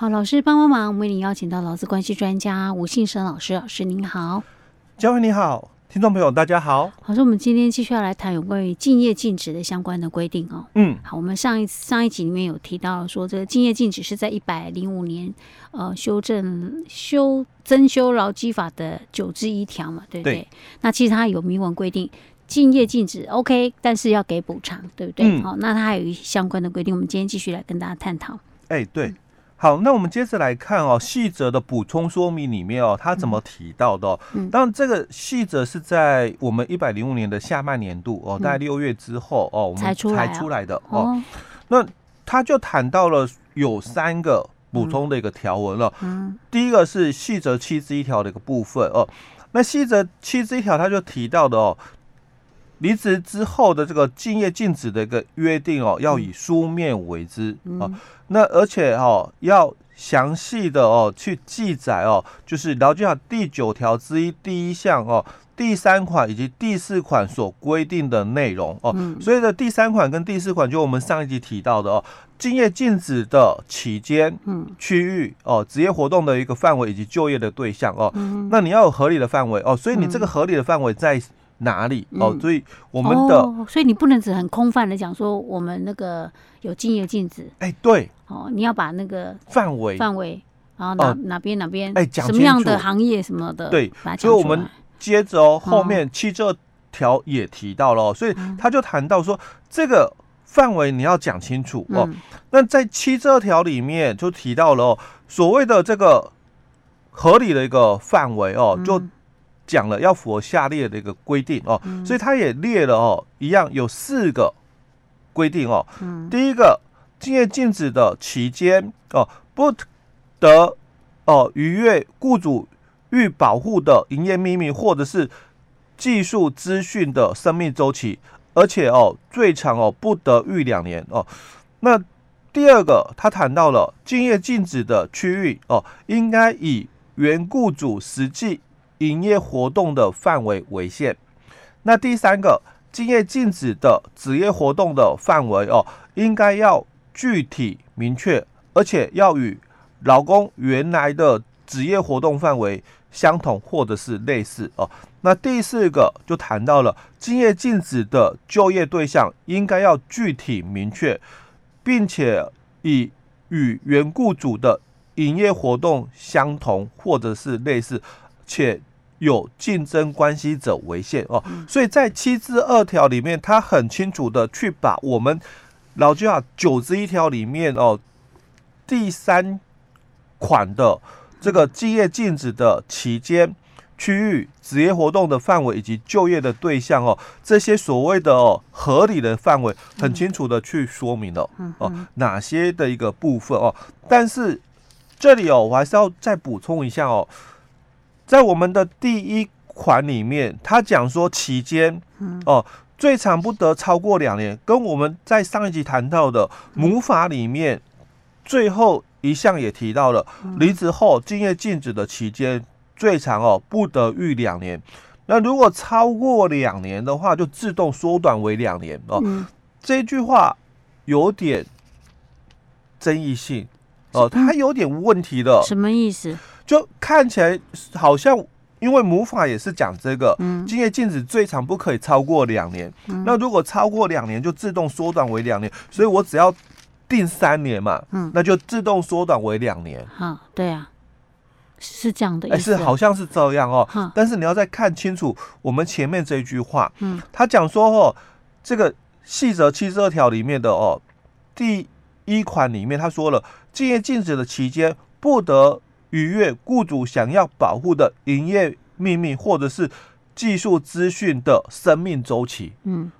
好，老师帮帮忙，我们为您邀请到劳资关系专家吴信生老师，老师您好，嘉惠你好。听众朋友，大家好。好，说我们今天继续要来谈有关于竞业禁止的相关的规定哦。嗯，好，我们上一上一集里面有提到说，这个竞业禁止是在一百零五年呃修正修增修劳基法的九之一条嘛，对不对？对。那其实它有明文规定，竞业禁止 OK，但是要给补偿，对不对？嗯。好，那它还有一相关的规定，我们今天继续来跟大家探讨。哎，对。嗯好，那我们接着来看哦，细则的补充说明里面哦，他怎么提到的、哦？嗯，当然这个细则是在我们一百零五年的下半年度哦，大概六月之后哦，我们才出来的哦。那他就谈到了有三个补充的一个条文了。嗯，第一个是细则七之一条的一个部分哦。那细则七之一条他就提到的哦，离职之后的这个竞业禁止的一个约定哦，要以书面为之啊。那而且哦，要详细的哦去记载哦，就是劳基法第九条之一第一项哦，第三款以及第四款所规定的内容哦。所以的第三款跟第四款，就我们上一集提到的哦，竞业禁止的期间、嗯，区域哦，职业活动的一个范围以及就业的对象哦。那你要有合理的范围哦，所以你这个合理的范围在哪里哦？所以我们的，所以你不能只很空泛的讲说我们那个有竞业禁止。哎，对。哦，你要把那个范围范围，然后哪哪边哪边，哎，讲什么样的行业什么的，对，所以我们接着哦，后面七这条也提到了，所以他就谈到说，这个范围你要讲清楚哦。那在七这条里面就提到了哦，所谓的这个合理的一个范围哦，就讲了要符合下列的一个规定哦，所以他也列了哦，一样有四个规定哦，第一个。竞业禁止的期间哦，不得哦逾越雇主欲保护的营业秘密或者是技术资讯的生命周期，而且哦最长哦不得逾两年哦。那第二个，他谈到了竞业禁止的区域哦，应该以原雇主实际营业活动的范围为限。那第三个，竞业禁止的职业活动的范围哦，应该要。具体明确，而且要与劳工原来的职业活动范围相同或者是类似哦。那第四个就谈到了竞业禁止的就业对象应该要具体明确，并且以与原雇主的营业活动相同或者是类似，且有竞争关系者为限哦。所以在七之二条里面，他很清楚的去把我们。老基法九之一条里面哦，第三款的这个竞业禁止的期间、区域、职业活动的范围以及就业的对象哦，这些所谓的哦合理的范围，很清楚的去说明了哦哪些的一个部分哦。但是这里哦，我还是要再补充一下哦，在我们的第一款里面，他讲说期间哦。最长不得超过两年，跟我们在上一集谈到的母法里面最后一项也提到了，离职后竞业禁止的期间最长哦不得逾两年，那如果超过两年的话，就自动缩短为两年哦。这句话有点争议性哦，它有点问题的。什么意思？就看起来好像。因为母法也是讲这个，竞业禁止最长不可以超过两年。嗯、那如果超过两年，就自动缩短为两年。所以我只要定三年嘛，嗯，那就自动缩短为两年。好，对啊，是这样的意思。哎，是好像是这样哦。但是你要再看清楚我们前面这一句话，嗯，他讲说哦，这个细则七十二条里面的哦，第一款里面他说了，竞业禁止的期间不得。逾越雇主想要保护的营业秘密或者是技术资讯的生命周期，嗯，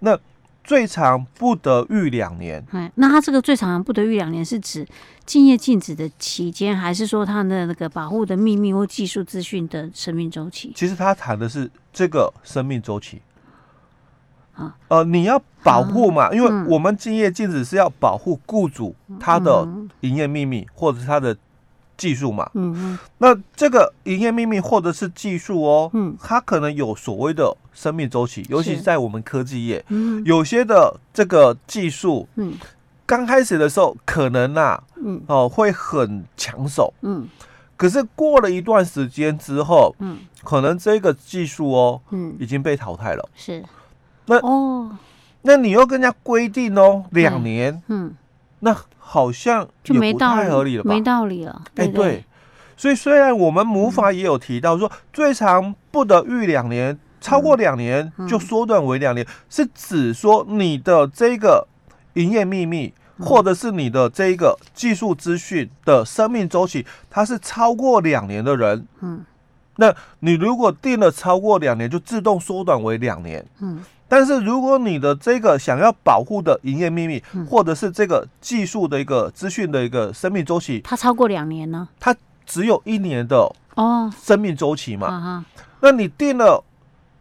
那最长不得逾两年。哎，那他这个最长不得逾两年是指竞业禁止的期间，还是说他的那个保护的秘密或技术资讯的生命周期？其实他谈的是这个生命周期。啊，呃，你要保护嘛，因为我们竞业禁止是要保护雇主他的营业秘密或者是他的。技术嘛，嗯嗯，那这个营业秘密或者是技术哦，嗯，它可能有所谓的生命周期，尤其是在我们科技业，嗯，有些的这个技术，嗯，刚开始的时候可能啊，嗯，哦，会很抢手，嗯，可是过了一段时间之后，嗯，可能这个技术哦，嗯，已经被淘汰了。是，那哦，那你又跟人家规定哦，两年，嗯，那好像就没太合理了吧？没道理了。哎，对，所以虽然我们母法也有提到说，最长不得逾两年，超过两年就缩短为两年，是指说你的这个营业秘密。或者是你的这一个技术资讯的生命周期，它是超过两年的人，嗯，那你如果定了超过两年，就自动缩短为两年，嗯，但是如果你的这个想要保护的营业秘密，或者是这个技术的一个资讯的一个生命周期，它超过两年呢？它只有一年的哦。生命周期嘛，那你定了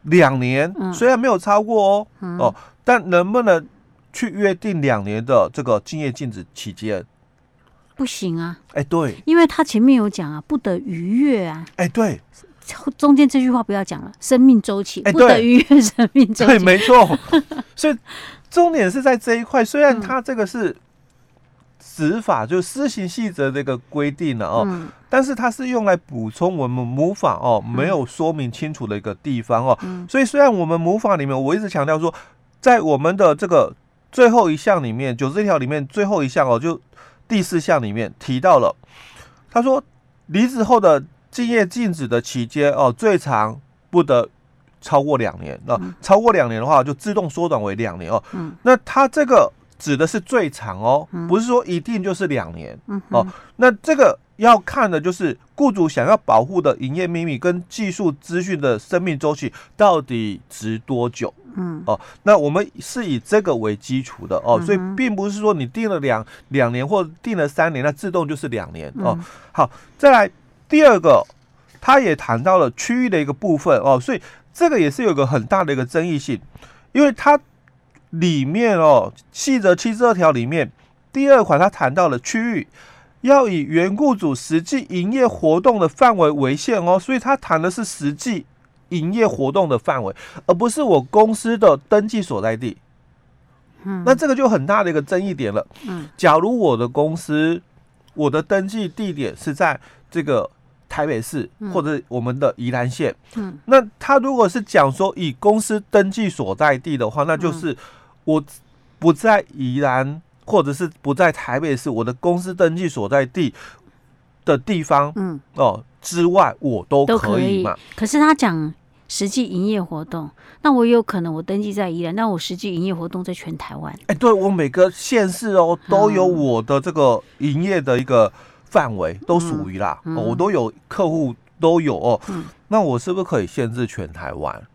两年，虽然没有超过哦，哦，但能不能？去约定两年的这个竞业禁止期间，不行啊！哎、欸，对，因为他前面有讲啊，不得逾越啊。哎、欸，对，中间这句话不要讲了，生命周期，欸、不得逾越 生命周期，对，没错。所以重点是在这一块，虽然他这个是执法，就施行细则这个规定了哦，嗯、但是它是用来补充我们母法哦没有说明清楚的一个地方哦。嗯、所以虽然我们母法里面，我一直强调说，在我们的这个。最后一项里面，九十一条里面最后一项哦，就第四项里面提到了，他说离职后的竞业禁止的期间哦，最长不得超过两年。那超过两年的话，就自动缩短为两年哦。那他这个指的是最长哦，不是说一定就是两年哦。那这个要看的就是雇主想要保护的营业秘密跟技术资讯的生命周期到底值多久。嗯哦，那我们是以这个为基础的哦，所以并不是说你定了两两年或定了三年，那自动就是两年哦。好，再来第二个，他也谈到了区域的一个部分哦，所以这个也是有个很大的一个争议性，因为它里面哦，细则七十二条里面第二款，它谈到了区域要以原雇主实际营业活动的范围为限哦，所以他谈的是实际。营业活动的范围，而不是我公司的登记所在地。嗯，那这个就很大的一个争议点了。嗯，假如我的公司，我的登记地点是在这个台北市或者我们的宜兰县。嗯，那他如果是讲说以公司登记所在地的话，那就是我不在宜兰或者是不在台北市，我的公司登记所在地的地方，嗯哦之外，我都可以嘛。可是他讲。实际营业活动，那我有可能我登记在宜兰，那我实际营业活动在全台湾。哎，对，我每个县市哦都有我的这个营业的一个范围，都属于啦，嗯嗯哦，我都有客户都有哦。嗯，那我是不是可以限制全台湾？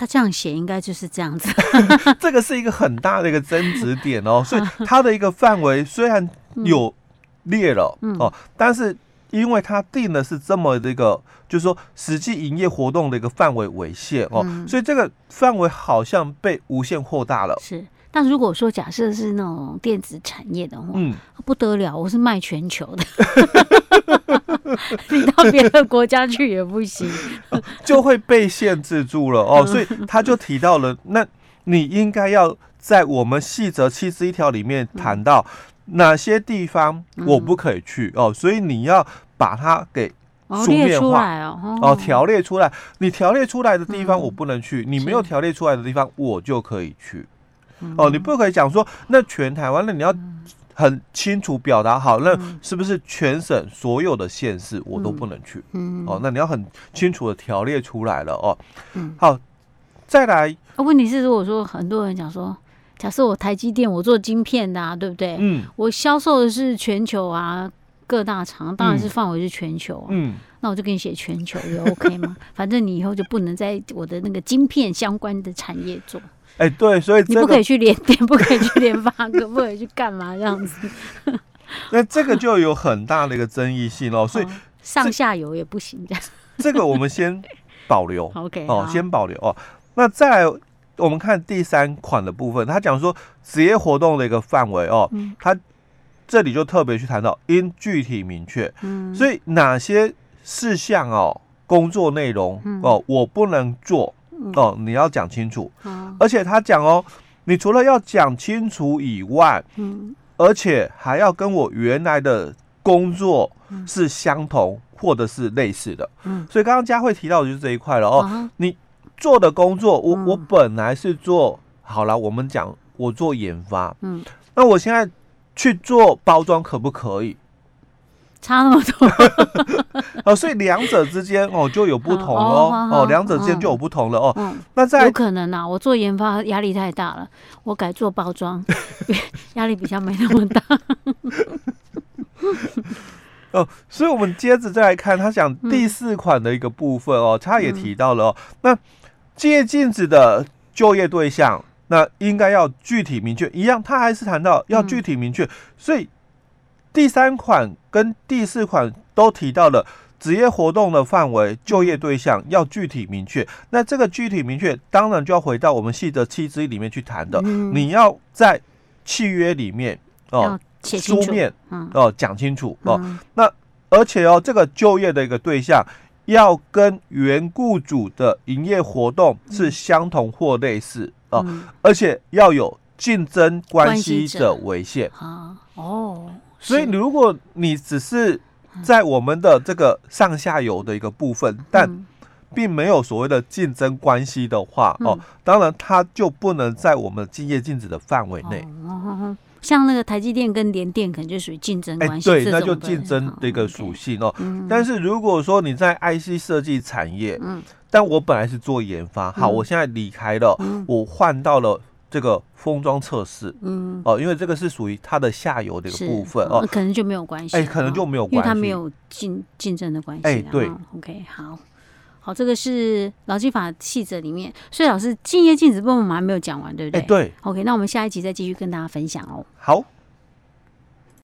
他这样写应该就是这样子。这个是一个很大的一个争执点哦，所以它的一个范围虽然有列了，嗯，哦，但是。因为他定的是这么的一个，就是说实际营业活动的一个范围为限哦，嗯、所以这个范围好像被无限扩大了。是，但如果说假设是那种电子产业的话，嗯，不得了，我是卖全球的，你到别的国家去也不行，就会被限制住了哦。所以他就提到了，那你应该要在我们细则七十一条里面谈到。嗯哪些地方我不可以去、嗯、哦？所以你要把它给书面化哦，哦，条列出来。你条列出来的地方我不能去，嗯、你没有条列出来的地方我就可以去。哦，你不可以讲说那全台湾，那你要很清楚表达好，那是不是全省所有的县市我都不能去？嗯，哦，那你要很清楚的条列出来了哦。嗯，好，再来。问题是，如果说很多人讲说。假设我台积电，我做晶片的啊，对不对？嗯，我销售的是全球啊，各大厂，当然是范围是全球啊。嗯，那我就给你写全球也 OK 吗？反正你以后就不能在我的那个晶片相关的产业做。哎，对，所以你不可以去连电，不可以去联发科，不可以去干嘛这样子？那这个就有很大的一个争议性哦，所以上下游也不行这样。这个我们先保留，OK，哦，先保留哦。那再来。我们看第三款的部分，他讲说职业活动的一个范围哦，嗯、他这里就特别去谈到应具体明确，嗯、所以哪些事项哦，工作内容哦，我不能做哦，你要讲清楚，嗯、而且他讲哦，你除了要讲清楚以外，嗯，而且还要跟我原来的工作是相同或者是类似的，嗯，所以刚刚佳慧提到的就是这一块了哦。啊、你做的工作，我、嗯、我本来是做好了，我们讲我做研发，嗯，那我现在去做包装可不可以？差那么多。哦，所以两者之间哦就有不同哦，哦，两者之间就有不同了哦。嗯，那在有可能啊，我做研发压力太大了，我改做包装，压力比较没那么大。哦，所以我们接着再来看他讲第四款的一个部分哦，他也提到了哦，那借镜子的就业对象，那应该要具体明确，一样，他还是谈到要具体明确，所以。第三款跟第四款都提到了职业活动的范围、就业对象要具体明确。那这个具体明确，当然就要回到我们细则七之一里面去谈的。嗯、你要在契约里面哦，书面哦讲清楚哦。嗯、那而且哦，这个就业的一个对象要跟原雇主的营业活动是相同或类似哦，嗯、而且要有竞争关系的违宪啊哦。所以，如果你只是在我们的这个上下游的一个部分，但并没有所谓的竞争关系的话，哦，当然它就不能在我们竞业禁止的范围内。像那个台积电跟联电，可能就属于竞争关系。对，那就竞争的一个属性哦。但是如果说你在 IC 设计产业，嗯，但我本来是做研发，好，我现在离开了，我换到了。这个封装测试，嗯，哦，因为这个是属于它的下游的一个部分哦，可能就没有关系，哎，可能就没有关系，因为它没有竞竞争的关系，哎，对，OK，好，好，这个是劳基法细则里面，所以老师敬业禁止部分我们还没有讲完，对不对？哎，对，OK，那我们下一集再继续跟大家分享哦。好。